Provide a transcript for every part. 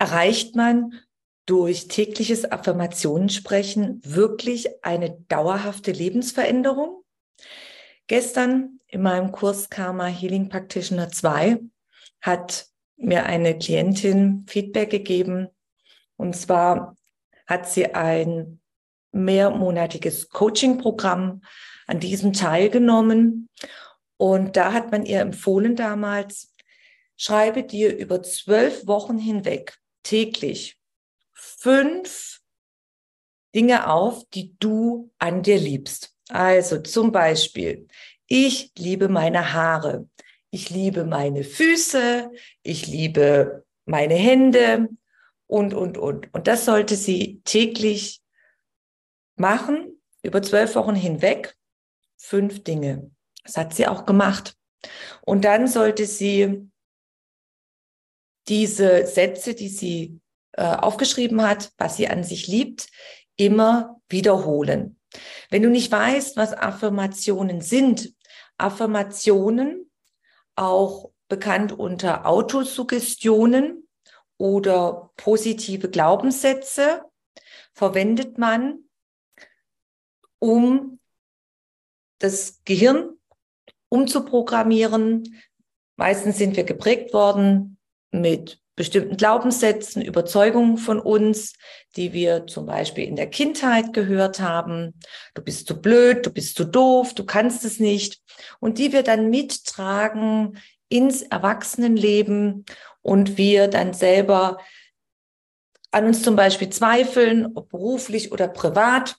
Erreicht man durch tägliches Affirmationensprechen wirklich eine dauerhafte Lebensveränderung? Gestern in meinem Kurs Karma Healing Practitioner 2 hat mir eine Klientin Feedback gegeben. Und zwar hat sie ein mehrmonatiges Coaching-Programm an diesem teilgenommen. Und da hat man ihr empfohlen damals, schreibe dir über zwölf Wochen hinweg täglich fünf Dinge auf, die du an dir liebst. Also zum Beispiel, ich liebe meine Haare. Ich liebe meine Füße, ich liebe meine Hände und, und, und. Und das sollte sie täglich machen, über zwölf Wochen hinweg, fünf Dinge. Das hat sie auch gemacht. Und dann sollte sie diese Sätze, die sie äh, aufgeschrieben hat, was sie an sich liebt, immer wiederholen. Wenn du nicht weißt, was Affirmationen sind, Affirmationen auch bekannt unter Autosuggestionen oder positive Glaubenssätze, verwendet man, um das Gehirn umzuprogrammieren. Meistens sind wir geprägt worden mit bestimmten Glaubenssätzen, Überzeugungen von uns, die wir zum Beispiel in der Kindheit gehört haben. Du bist zu blöd, du bist zu doof, du kannst es nicht. Und die wir dann mittragen ins Erwachsenenleben und wir dann selber an uns zum Beispiel zweifeln, ob beruflich oder privat.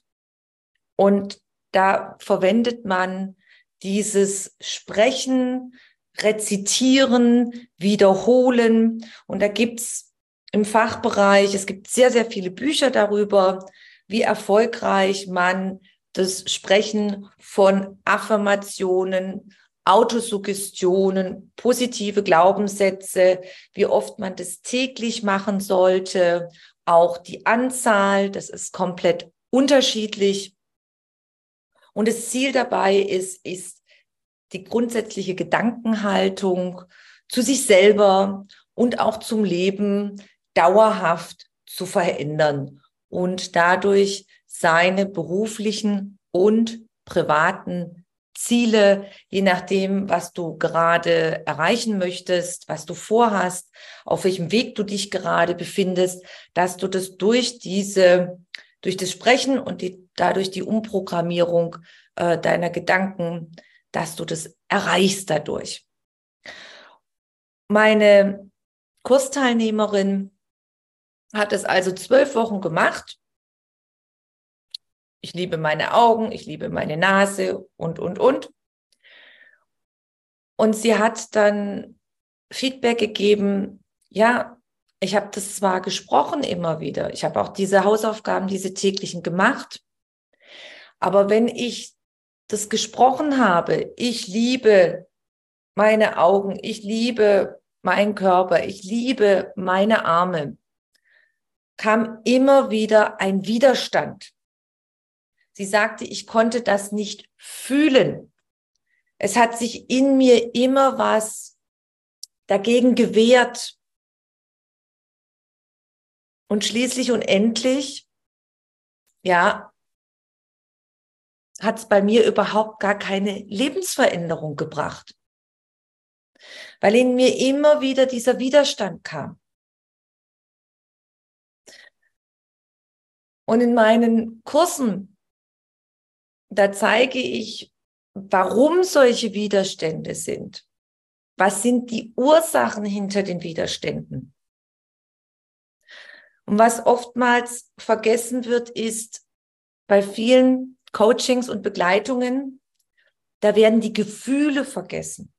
Und da verwendet man dieses Sprechen, rezitieren, wiederholen. Und da gibt's im Fachbereich, es gibt sehr, sehr viele Bücher darüber, wie erfolgreich man das Sprechen von Affirmationen, Autosuggestionen, positive Glaubenssätze, wie oft man das täglich machen sollte, auch die Anzahl, das ist komplett unterschiedlich. Und das Ziel dabei ist, ist die grundsätzliche Gedankenhaltung zu sich selber und auch zum Leben dauerhaft zu verändern und dadurch seine beruflichen und privaten Ziele, je nachdem, was du gerade erreichen möchtest, was du vorhast, auf welchem Weg du dich gerade befindest, dass du das durch diese, durch das Sprechen und die, dadurch die Umprogrammierung äh, deiner Gedanken dass du das erreichst dadurch. Meine Kursteilnehmerin hat es also zwölf Wochen gemacht. Ich liebe meine Augen, ich liebe meine Nase und, und, und. Und sie hat dann Feedback gegeben, ja, ich habe das zwar gesprochen immer wieder, ich habe auch diese Hausaufgaben, diese täglichen gemacht, aber wenn ich das gesprochen habe, ich liebe meine Augen, ich liebe meinen Körper, ich liebe meine Arme, kam immer wieder ein Widerstand. Sie sagte, ich konnte das nicht fühlen. Es hat sich in mir immer was dagegen gewehrt. Und schließlich und endlich, ja, hat es bei mir überhaupt gar keine Lebensveränderung gebracht, weil in mir immer wieder dieser Widerstand kam. Und in meinen Kursen, da zeige ich, warum solche Widerstände sind. Was sind die Ursachen hinter den Widerständen? Und was oftmals vergessen wird, ist bei vielen Coachings und Begleitungen, Da werden die Gefühle vergessen.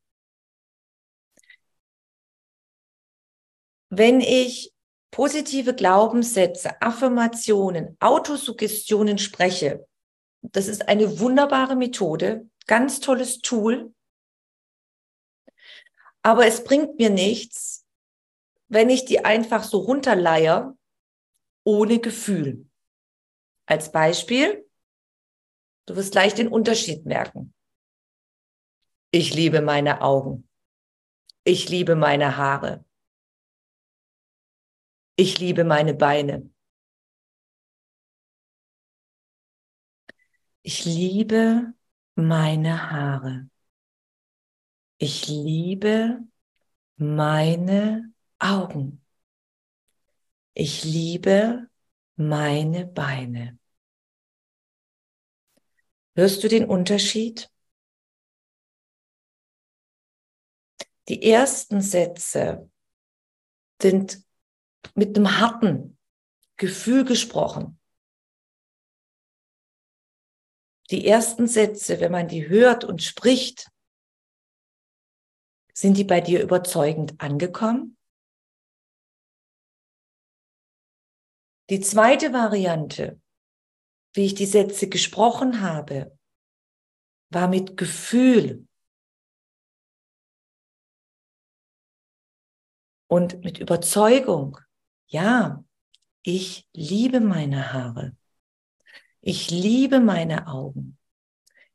Wenn ich positive Glaubenssätze, Affirmationen, Autosuggestionen spreche, das ist eine wunderbare Methode, ganz tolles Tool. Aber es bringt mir nichts, wenn ich die einfach so runterleier, ohne Gefühl. Als Beispiel, du wirst gleich den Unterschied merken. Ich liebe meine Augen. Ich liebe meine Haare. Ich liebe meine Beine. Ich liebe meine Haare. Ich liebe meine Augen. Ich liebe meine Beine. Hörst du den Unterschied? Die ersten Sätze sind mit einem harten Gefühl gesprochen. Die ersten Sätze, wenn man die hört und spricht, sind die bei dir überzeugend angekommen? Die zweite Variante, wie ich die Sätze gesprochen habe, war mit Gefühl und mit Überzeugung. Ja, ich liebe meine Haare. Ich liebe meine Augen.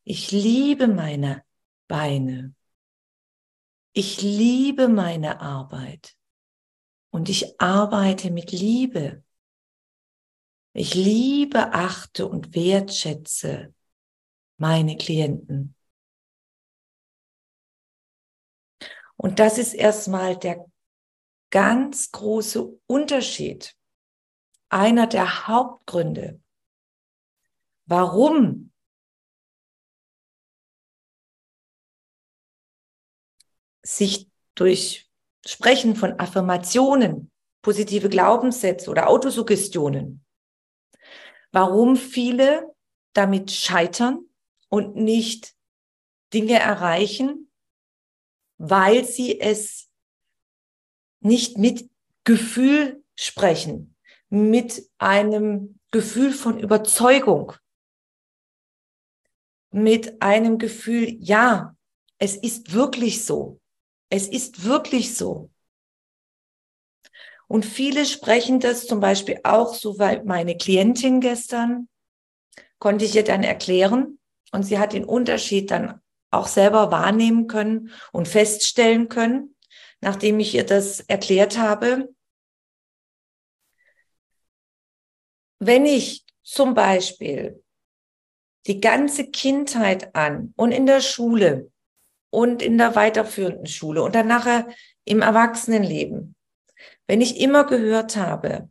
Ich liebe meine Beine. Ich liebe meine Arbeit. Und ich arbeite mit Liebe. Ich liebe, achte und wertschätze meine Klienten. Und das ist erstmal der ganz große Unterschied. Einer der Hauptgründe, warum sich durch Sprechen von Affirmationen, positive Glaubenssätze oder Autosuggestionen warum viele damit scheitern und nicht Dinge erreichen, weil sie es nicht mit Gefühl sprechen, mit einem Gefühl von Überzeugung, mit einem Gefühl, ja, es ist wirklich so. Es ist wirklich so. Und viele sprechen das zum Beispiel auch, so weil meine Klientin gestern konnte ich ihr dann erklären und sie hat den Unterschied dann auch selber wahrnehmen können und feststellen können, nachdem ich ihr das erklärt habe. Wenn ich zum Beispiel die ganze Kindheit an und in der Schule und in der weiterführenden Schule und dann nachher im Erwachsenenleben wenn ich immer gehört habe,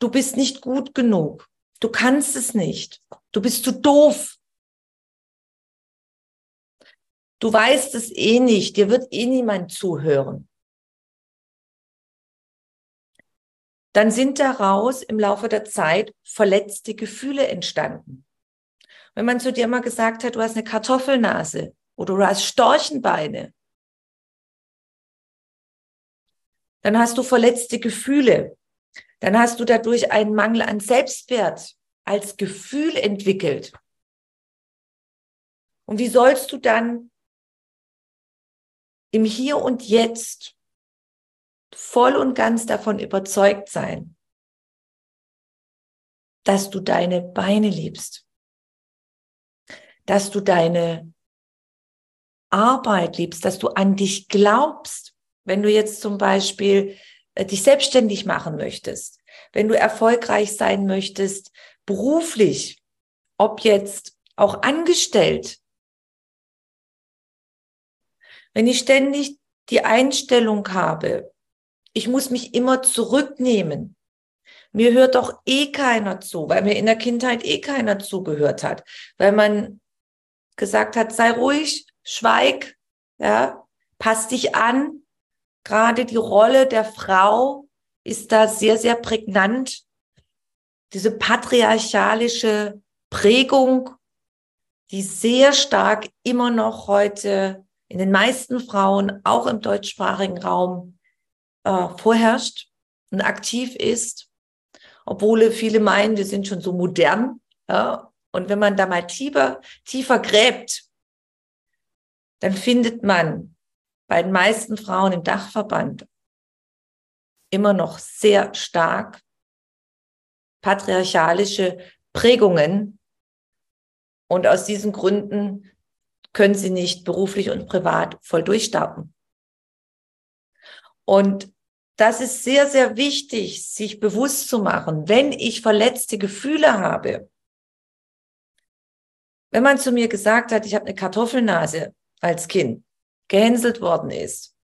du bist nicht gut genug, du kannst es nicht, du bist zu doof, du weißt es eh nicht, dir wird eh niemand zuhören, dann sind daraus im Laufe der Zeit verletzte Gefühle entstanden. Wenn man zu dir mal gesagt hat, du hast eine Kartoffelnase oder du hast Storchenbeine, dann hast du verletzte Gefühle, dann hast du dadurch einen Mangel an Selbstwert als Gefühl entwickelt. Und wie sollst du dann im Hier und Jetzt voll und ganz davon überzeugt sein, dass du deine Beine liebst, dass du deine Arbeit liebst, dass du an dich glaubst, wenn du jetzt zum Beispiel äh, dich selbstständig machen möchtest, wenn du erfolgreich sein möchtest, beruflich, ob jetzt auch angestellt, wenn ich ständig die Einstellung habe, ich muss mich immer zurücknehmen. Mir hört doch eh keiner zu, weil mir in der Kindheit eh keiner zugehört hat, weil man gesagt hat, sei ruhig, schweig, ja, pass dich an, gerade die Rolle der Frau ist da sehr, sehr prägnant. Diese patriarchalische Prägung, die sehr stark immer noch heute in den meisten Frauen, auch im deutschsprachigen Raum, äh, vorherrscht und aktiv ist, obwohl viele meinen, wir sind schon so modern. Ja? Und wenn man da mal tiefer, tiefer gräbt, dann findet man bei den meisten Frauen im Dachverband immer noch sehr stark patriarchalische Prägungen. Und aus diesen Gründen können sie nicht beruflich und privat voll durchstarten. Und das ist sehr, sehr wichtig, sich bewusst zu machen, wenn ich verletzte Gefühle habe. Wenn man zu mir gesagt hat, ich habe eine Kartoffelnase als Kind, gehänselt worden ist,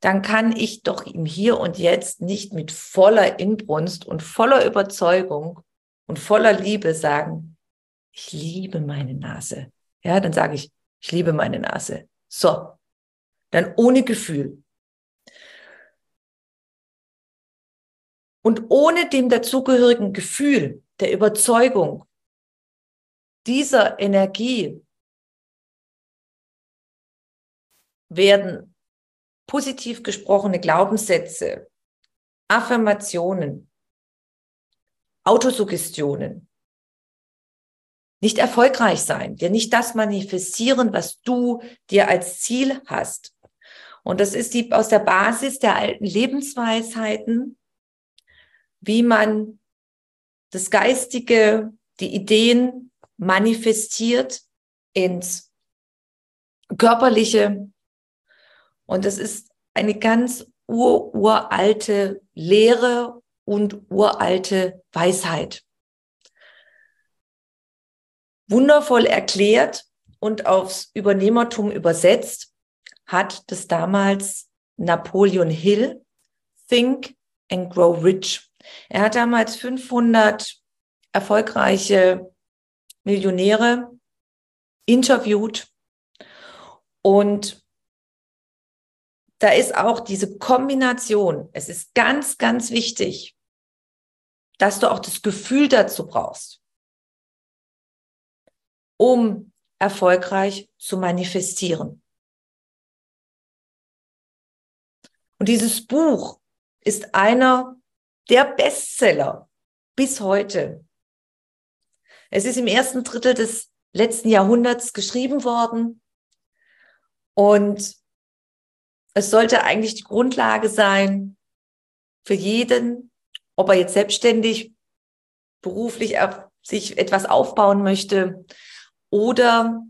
dann kann ich doch im Hier und Jetzt nicht mit voller Inbrunst und voller Überzeugung und voller Liebe sagen, ich liebe meine Nase. Ja, dann sage ich, ich liebe meine Nase. So. Dann ohne Gefühl. Und ohne dem dazugehörigen Gefühl der Überzeugung dieser Energie werden positiv gesprochene Glaubenssätze, Affirmationen, Autosuggestionen nicht erfolgreich sein, dir nicht das manifestieren, was du dir als Ziel hast. Und das ist die aus der Basis der alten Lebensweisheiten, wie man das Geistige, die Ideen manifestiert ins Körperliche, und das ist eine ganz ur uralte Lehre und uralte Weisheit. Wundervoll erklärt und aufs Übernehmertum übersetzt hat das damals Napoleon Hill, Think and Grow Rich. Er hat damals 500 erfolgreiche Millionäre interviewt und da ist auch diese Kombination. Es ist ganz, ganz wichtig, dass du auch das Gefühl dazu brauchst, um erfolgreich zu manifestieren. Und dieses Buch ist einer der Bestseller bis heute. Es ist im ersten Drittel des letzten Jahrhunderts geschrieben worden und es sollte eigentlich die Grundlage sein für jeden, ob er jetzt selbstständig, beruflich sich etwas aufbauen möchte oder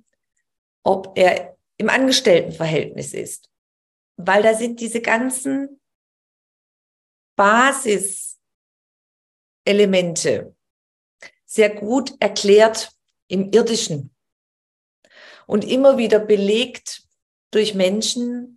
ob er im Angestelltenverhältnis ist. Weil da sind diese ganzen Basiselemente sehr gut erklärt im irdischen und immer wieder belegt durch Menschen,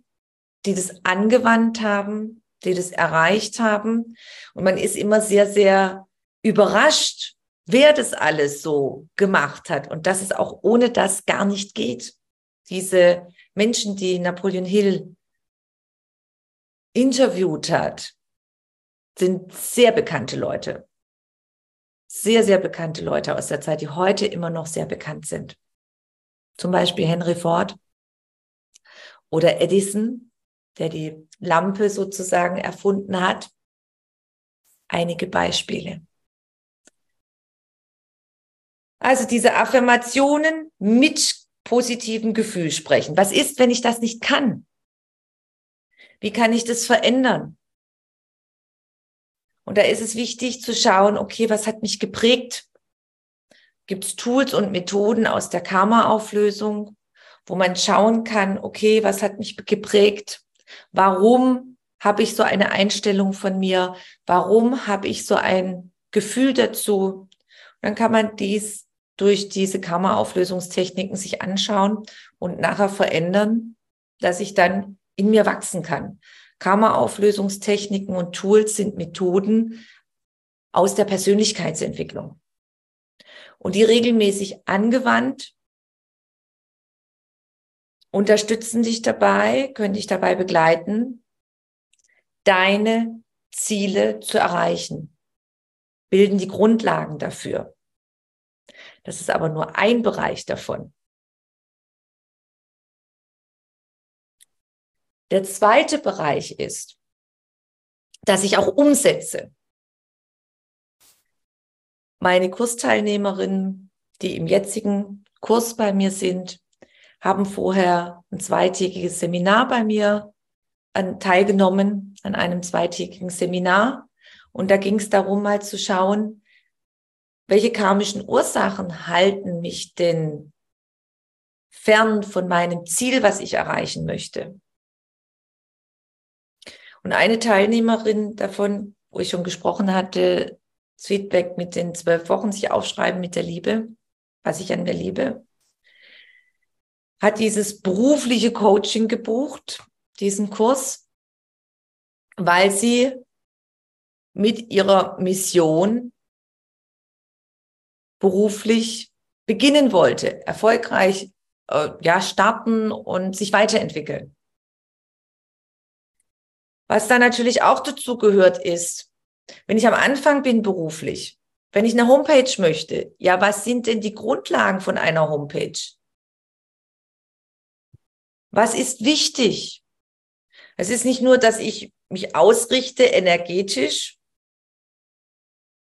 die das angewandt haben, die das erreicht haben. Und man ist immer sehr, sehr überrascht, wer das alles so gemacht hat und dass es auch ohne das gar nicht geht. Diese Menschen, die Napoleon Hill interviewt hat, sind sehr bekannte Leute. Sehr, sehr bekannte Leute aus der Zeit, die heute immer noch sehr bekannt sind. Zum Beispiel Henry Ford oder Edison, der die Lampe sozusagen erfunden hat. Einige Beispiele. Also diese Affirmationen mit positivem Gefühl sprechen. Was ist, wenn ich das nicht kann? Wie kann ich das verändern? Und da ist es wichtig zu schauen, okay, was hat mich geprägt? Gibt es Tools und Methoden aus der Karma-Auflösung, wo man schauen kann, okay, was hat mich geprägt? Warum habe ich so eine Einstellung von mir? Warum habe ich so ein Gefühl dazu? dann kann man dies durch diese Karma-Auflösungstechniken sich anschauen und nachher verändern, dass ich dann in mir wachsen kann. Karma-Auflösungstechniken und Tools sind Methoden aus der Persönlichkeitsentwicklung. Und die regelmäßig angewandt unterstützen dich dabei, können dich dabei begleiten, deine Ziele zu erreichen, bilden die Grundlagen dafür. Das ist aber nur ein Bereich davon. Der zweite Bereich ist, dass ich auch umsetze. Meine Kursteilnehmerinnen, die im jetzigen Kurs bei mir sind, haben vorher ein zweitägiges Seminar bei mir an, teilgenommen, an einem zweitägigen Seminar. Und da ging es darum, mal zu schauen, welche karmischen Ursachen halten mich denn fern von meinem Ziel, was ich erreichen möchte. Und eine Teilnehmerin davon, wo ich schon gesprochen hatte, das Feedback mit den zwölf Wochen, sich aufschreiben mit der Liebe, was ich an mir liebe, hat dieses berufliche Coaching gebucht, diesen Kurs, weil sie mit ihrer Mission beruflich beginnen wollte, erfolgreich äh, ja starten und sich weiterentwickeln. Was da natürlich auch dazu gehört ist, wenn ich am Anfang bin beruflich, wenn ich eine Homepage möchte, ja, was sind denn die Grundlagen von einer Homepage? Was ist wichtig? Es ist nicht nur, dass ich mich ausrichte energetisch,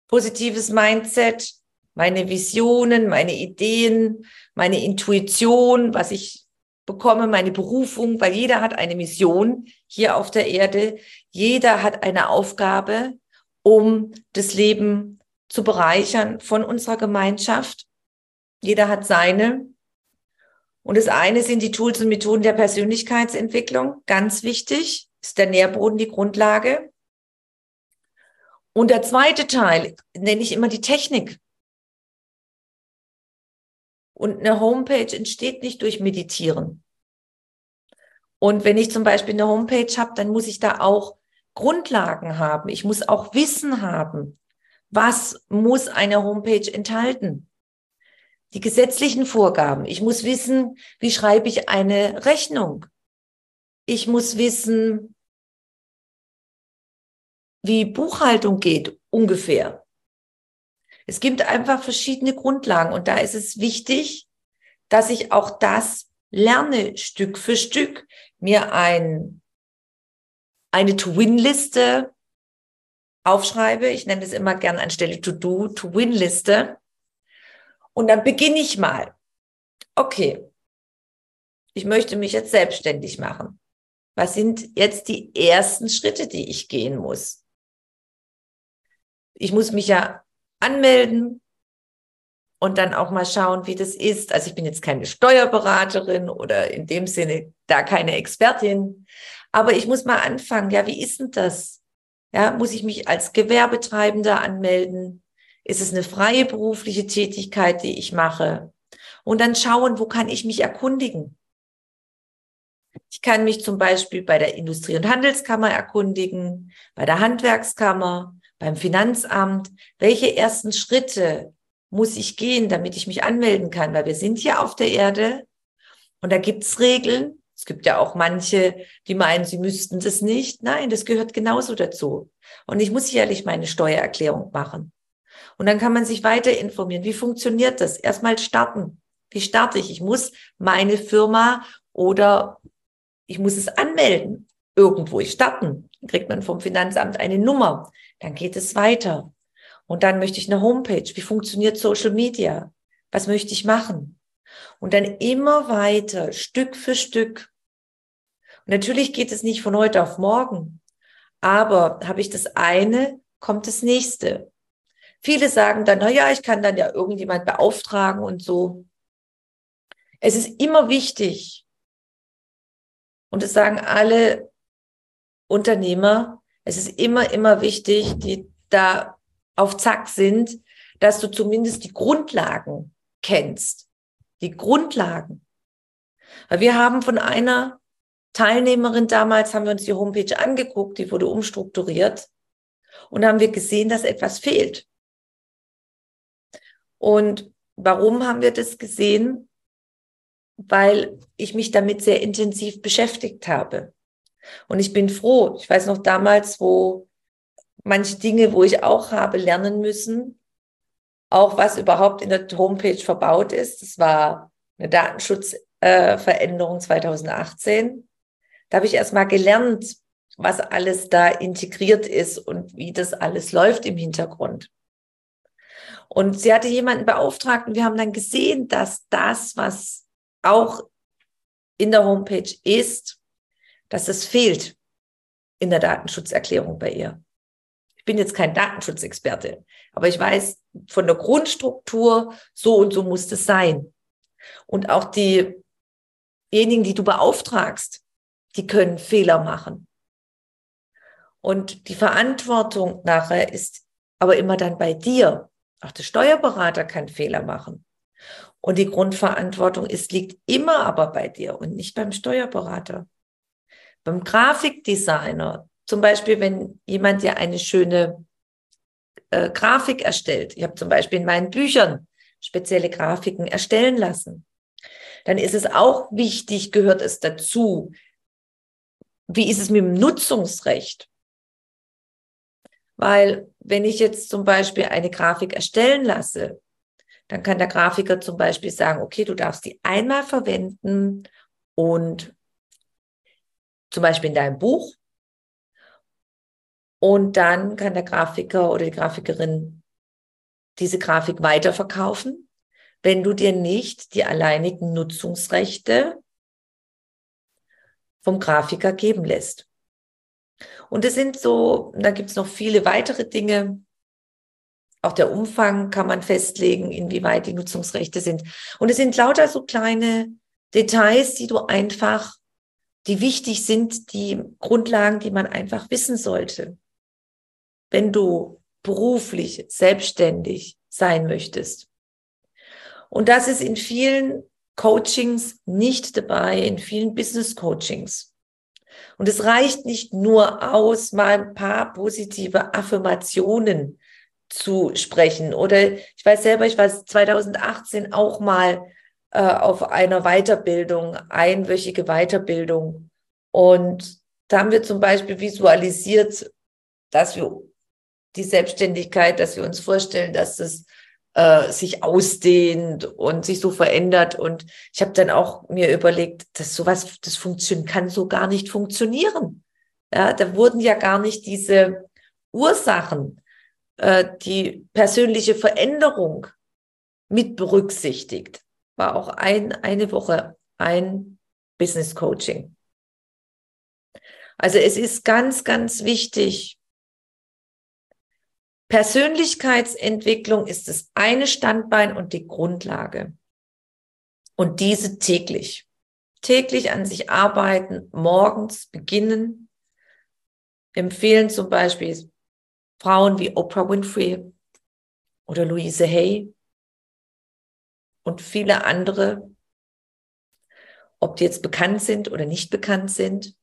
positives Mindset, meine Visionen, meine Ideen, meine Intuition, was ich bekomme, meine Berufung, weil jeder hat eine Mission hier auf der Erde. Jeder hat eine Aufgabe, um das Leben zu bereichern von unserer Gemeinschaft. Jeder hat seine. Und das eine sind die Tools und Methoden der Persönlichkeitsentwicklung. Ganz wichtig ist der Nährboden die Grundlage. Und der zweite Teil nenne ich immer die Technik. Und eine Homepage entsteht nicht durch Meditieren. Und wenn ich zum Beispiel eine Homepage habe, dann muss ich da auch Grundlagen haben. Ich muss auch Wissen haben. Was muss eine Homepage enthalten? Die gesetzlichen Vorgaben. Ich muss wissen, wie schreibe ich eine Rechnung? Ich muss wissen, wie Buchhaltung geht ungefähr. Es gibt einfach verschiedene Grundlagen und da ist es wichtig, dass ich auch das lerne, Stück für Stück, mir ein, eine To-Win-Liste aufschreibe. Ich nenne es immer gern anstelle To-Do, To-Win-Liste. Und dann beginne ich mal. Okay, ich möchte mich jetzt selbstständig machen. Was sind jetzt die ersten Schritte, die ich gehen muss? Ich muss mich ja anmelden und dann auch mal schauen, wie das ist. Also ich bin jetzt keine Steuerberaterin oder in dem Sinne da keine Expertin, aber ich muss mal anfangen. Ja, wie ist denn das? Ja, muss ich mich als Gewerbetreibender anmelden? Ist es eine freie berufliche Tätigkeit, die ich mache? Und dann schauen, wo kann ich mich erkundigen? Ich kann mich zum Beispiel bei der Industrie- und Handelskammer erkundigen, bei der Handwerkskammer, beim Finanzamt, welche ersten Schritte muss ich gehen, damit ich mich anmelden kann, weil wir sind hier auf der Erde und da gibt's Regeln. Es gibt ja auch manche, die meinen, sie müssten das nicht. Nein, das gehört genauso dazu. Und ich muss sicherlich meine Steuererklärung machen. Und dann kann man sich weiter informieren. Wie funktioniert das? Erstmal starten. Wie starte ich? Ich muss meine Firma oder ich muss es anmelden. Irgendwo ich starten. Dann kriegt man vom Finanzamt eine Nummer. Dann geht es weiter. Und dann möchte ich eine Homepage. Wie funktioniert Social Media? Was möchte ich machen? Und dann immer weiter, Stück für Stück. Und natürlich geht es nicht von heute auf morgen. Aber habe ich das eine, kommt das nächste. Viele sagen dann, na ja, ich kann dann ja irgendjemand beauftragen und so. Es ist immer wichtig. Und es sagen alle Unternehmer, es ist immer, immer wichtig, die da auf Zack sind, dass du zumindest die Grundlagen kennst. Die Grundlagen. Weil wir haben von einer Teilnehmerin damals, haben wir uns die Homepage angeguckt, die wurde umstrukturiert und haben wir gesehen, dass etwas fehlt. Und warum haben wir das gesehen? Weil ich mich damit sehr intensiv beschäftigt habe. Und ich bin froh. Ich weiß noch damals, wo manche Dinge, wo ich auch habe lernen müssen, auch was überhaupt in der Homepage verbaut ist. Das war eine Datenschutzveränderung äh, 2018. Da habe ich erst mal gelernt, was alles da integriert ist und wie das alles läuft im Hintergrund. Und sie hatte jemanden beauftragt und wir haben dann gesehen, dass das, was auch in der Homepage ist, dass es fehlt in der Datenschutzerklärung bei ihr. Ich bin jetzt kein Datenschutzexperte, aber ich weiß von der Grundstruktur, so und so muss es sein. Und auch diejenigen, die du beauftragst, die können Fehler machen. Und die Verantwortung nachher ist aber immer dann bei dir. Auch der Steuerberater kann Fehler machen. Und die Grundverantwortung ist, liegt immer aber bei dir und nicht beim Steuerberater. Beim Grafikdesigner, zum Beispiel, wenn jemand dir eine schöne äh, Grafik erstellt, ich habe zum Beispiel in meinen Büchern spezielle Grafiken erstellen lassen, dann ist es auch wichtig, gehört es dazu, wie ist es mit dem Nutzungsrecht? Weil wenn ich jetzt zum Beispiel eine Grafik erstellen lasse, dann kann der Grafiker zum Beispiel sagen, okay, du darfst die einmal verwenden und zum Beispiel in deinem Buch. Und dann kann der Grafiker oder die Grafikerin diese Grafik weiterverkaufen, wenn du dir nicht die alleinigen Nutzungsrechte vom Grafiker geben lässt. Und es sind so, da gibt es noch viele weitere Dinge. Auch der Umfang kann man festlegen, inwieweit die Nutzungsrechte sind. Und es sind lauter so kleine Details, die du einfach, die wichtig sind, die Grundlagen, die man einfach wissen sollte. Wenn du beruflich selbstständig sein möchtest. Und das ist in vielen Coachings nicht dabei, in vielen Business Coachings. Und es reicht nicht nur aus, mal ein paar positive Affirmationen zu sprechen. Oder ich weiß selber, ich war 2018 auch mal äh, auf einer Weiterbildung, einwöchige Weiterbildung. Und da haben wir zum Beispiel visualisiert, dass wir die Selbstständigkeit, dass wir uns vorstellen, dass das äh, sich ausdehnt und sich so verändert. Und ich habe dann auch mir überlegt, dass sowas, das funktionieren kann so gar nicht funktionieren. Ja, da wurden ja gar nicht diese Ursachen, äh, die persönliche Veränderung mit berücksichtigt. War auch ein, eine Woche ein Business Coaching. Also es ist ganz, ganz wichtig, Persönlichkeitsentwicklung ist das eine Standbein und die Grundlage. Und diese täglich. Täglich an sich arbeiten, morgens beginnen. Empfehlen zum Beispiel Frauen wie Oprah Winfrey oder Louise Hay und viele andere, ob die jetzt bekannt sind oder nicht bekannt sind,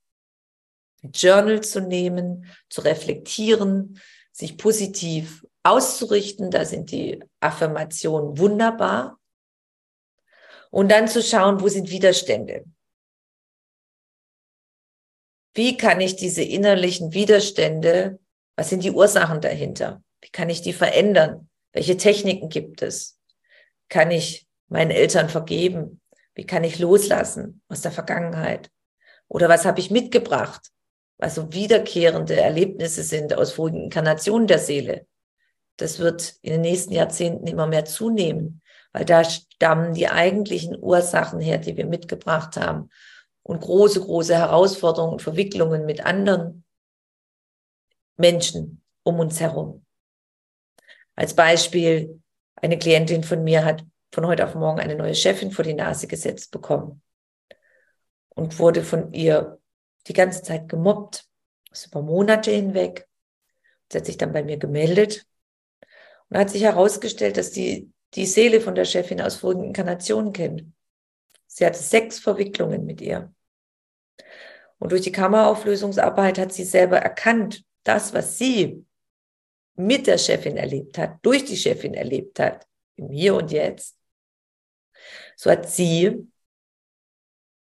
Journal zu nehmen, zu reflektieren, sich positiv auszurichten. Da sind die Affirmationen wunderbar. Und dann zu schauen, wo sind Widerstände? Wie kann ich diese innerlichen Widerstände, was sind die Ursachen dahinter? Wie kann ich die verändern? Welche Techniken gibt es? Kann ich meinen Eltern vergeben? Wie kann ich loslassen aus der Vergangenheit? Oder was habe ich mitgebracht? Also wiederkehrende Erlebnisse sind aus vorigen Inkarnationen der Seele. Das wird in den nächsten Jahrzehnten immer mehr zunehmen, weil da stammen die eigentlichen Ursachen her, die wir mitgebracht haben und große, große Herausforderungen und Verwicklungen mit anderen Menschen um uns herum. Als Beispiel, eine Klientin von mir hat von heute auf morgen eine neue Chefin vor die Nase gesetzt bekommen und wurde von ihr die ganze Zeit gemobbt, das über Monate hinweg. Sie hat sich dann bei mir gemeldet und hat sich herausgestellt, dass die die Seele von der Chefin aus vorigen Inkarnationen kennt. Sie hatte sechs Verwicklungen mit ihr. Und durch die Kammerauflösungsarbeit hat sie selber erkannt, das, was sie mit der Chefin erlebt hat, durch die Chefin erlebt hat, im Hier und Jetzt, so hat sie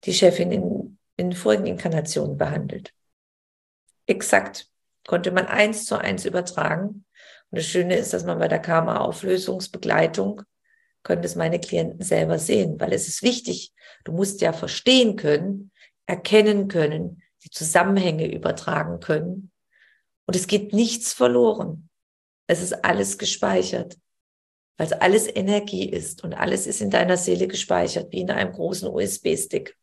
die Chefin in in vorigen Inkarnationen behandelt. Exakt konnte man eins zu eins übertragen. Und das Schöne ist, dass man bei der Karma-Auflösungsbegleitung können das meine Klienten selber sehen, weil es ist wichtig. Du musst ja verstehen können, erkennen können, die Zusammenhänge übertragen können. Und es geht nichts verloren. Es ist alles gespeichert, weil es alles Energie ist und alles ist in deiner Seele gespeichert, wie in einem großen USB-Stick.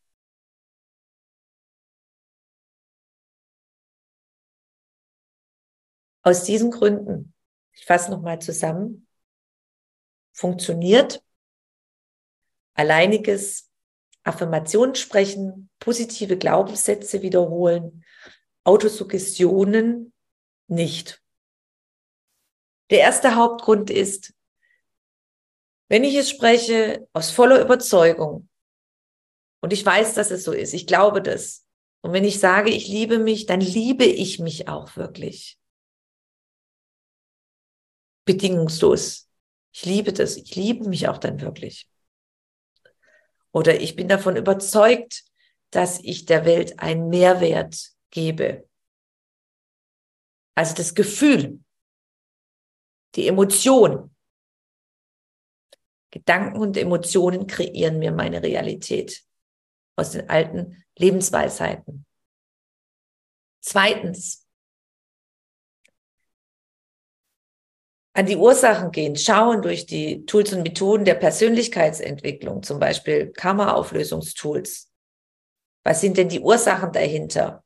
Aus diesen Gründen, ich fasse nochmal zusammen, funktioniert alleiniges Affirmationen sprechen, positive Glaubenssätze wiederholen, Autosuggestionen nicht. Der erste Hauptgrund ist, wenn ich es spreche aus voller Überzeugung und ich weiß, dass es so ist, ich glaube das. Und wenn ich sage, ich liebe mich, dann liebe ich mich auch wirklich. Bedingungslos. Ich liebe das. Ich liebe mich auch dann wirklich. Oder ich bin davon überzeugt, dass ich der Welt einen Mehrwert gebe. Also das Gefühl, die Emotion. Gedanken und Emotionen kreieren mir meine Realität aus den alten Lebensweisheiten. Zweitens, an die Ursachen gehen, schauen durch die Tools und Methoden der Persönlichkeitsentwicklung, zum Beispiel Karma-Auflösungstools. Was sind denn die Ursachen dahinter?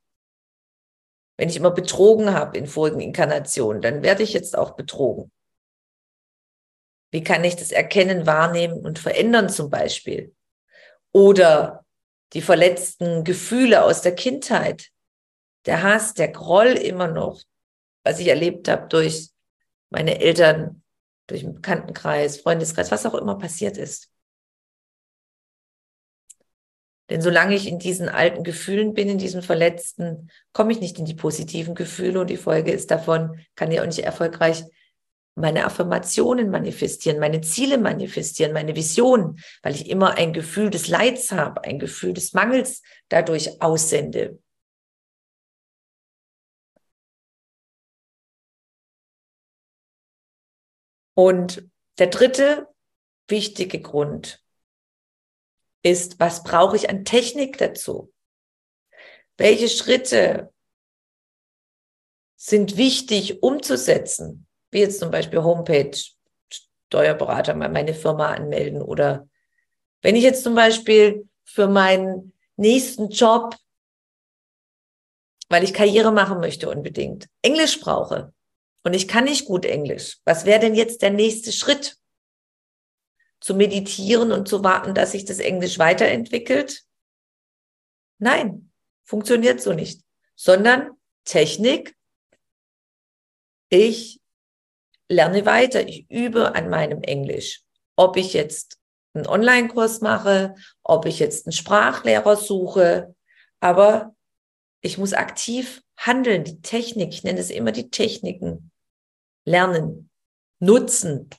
Wenn ich immer betrogen habe in vorigen Inkarnationen, dann werde ich jetzt auch betrogen. Wie kann ich das erkennen, wahrnehmen und verändern zum Beispiel? Oder die verletzten Gefühle aus der Kindheit, der Hass, der Groll immer noch, was ich erlebt habe durch meine Eltern, durch den Bekanntenkreis, Freundeskreis, was auch immer passiert ist. Denn solange ich in diesen alten Gefühlen bin, in diesen verletzten, komme ich nicht in die positiven Gefühle und die Folge ist davon, kann ich auch nicht erfolgreich meine Affirmationen manifestieren, meine Ziele manifestieren, meine Visionen, weil ich immer ein Gefühl des Leids habe, ein Gefühl des Mangels dadurch aussende. Und der dritte wichtige Grund ist, was brauche ich an Technik dazu? Welche Schritte sind wichtig umzusetzen? Wie jetzt zum Beispiel Homepage, Steuerberater meine Firma anmelden oder wenn ich jetzt zum Beispiel für meinen nächsten Job, weil ich Karriere machen möchte unbedingt, Englisch brauche, und ich kann nicht gut Englisch. Was wäre denn jetzt der nächste Schritt? Zu meditieren und zu warten, dass sich das Englisch weiterentwickelt? Nein, funktioniert so nicht. Sondern Technik. Ich lerne weiter. Ich übe an meinem Englisch. Ob ich jetzt einen Online-Kurs mache, ob ich jetzt einen Sprachlehrer suche. Aber ich muss aktiv handeln. Die Technik, ich nenne es immer die Techniken lernen, nutzen,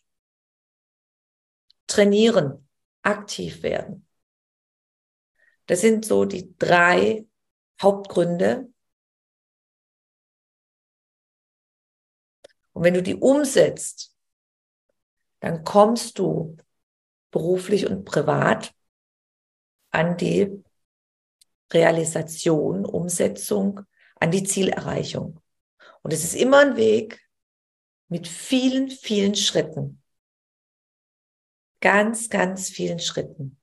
trainieren, aktiv werden. Das sind so die drei Hauptgründe. Und wenn du die umsetzt, dann kommst du beruflich und privat an die Realisation, Umsetzung, an die Zielerreichung. Und es ist immer ein Weg, mit vielen, vielen Schritten. Ganz, ganz vielen Schritten.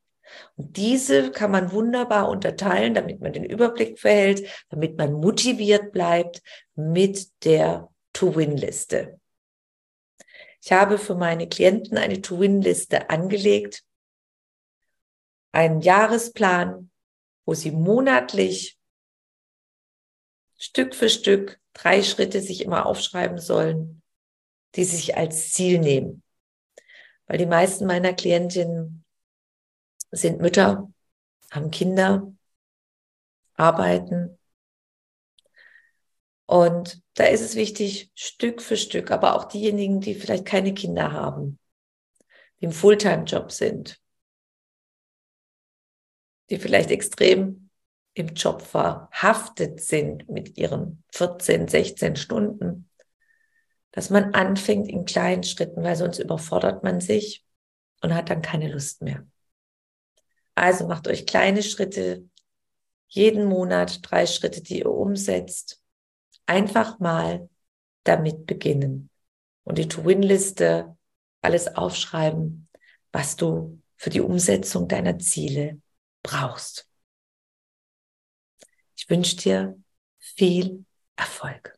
Und diese kann man wunderbar unterteilen, damit man den Überblick verhält, damit man motiviert bleibt mit der To-Win-Liste. Ich habe für meine Klienten eine To-Win-Liste angelegt, einen Jahresplan, wo sie monatlich Stück für Stück drei Schritte sich immer aufschreiben sollen, die sich als Ziel nehmen. Weil die meisten meiner Klientinnen sind Mütter, haben Kinder, arbeiten. Und da ist es wichtig, Stück für Stück, aber auch diejenigen, die vielleicht keine Kinder haben, die im Fulltime-Job sind, die vielleicht extrem im Job verhaftet sind mit ihren 14, 16 Stunden, dass man anfängt in kleinen Schritten, weil sonst überfordert man sich und hat dann keine Lust mehr. Also macht euch kleine Schritte, jeden Monat drei Schritte, die ihr umsetzt. Einfach mal damit beginnen und die To-Win-Liste, alles aufschreiben, was du für die Umsetzung deiner Ziele brauchst. Ich wünsche dir viel Erfolg.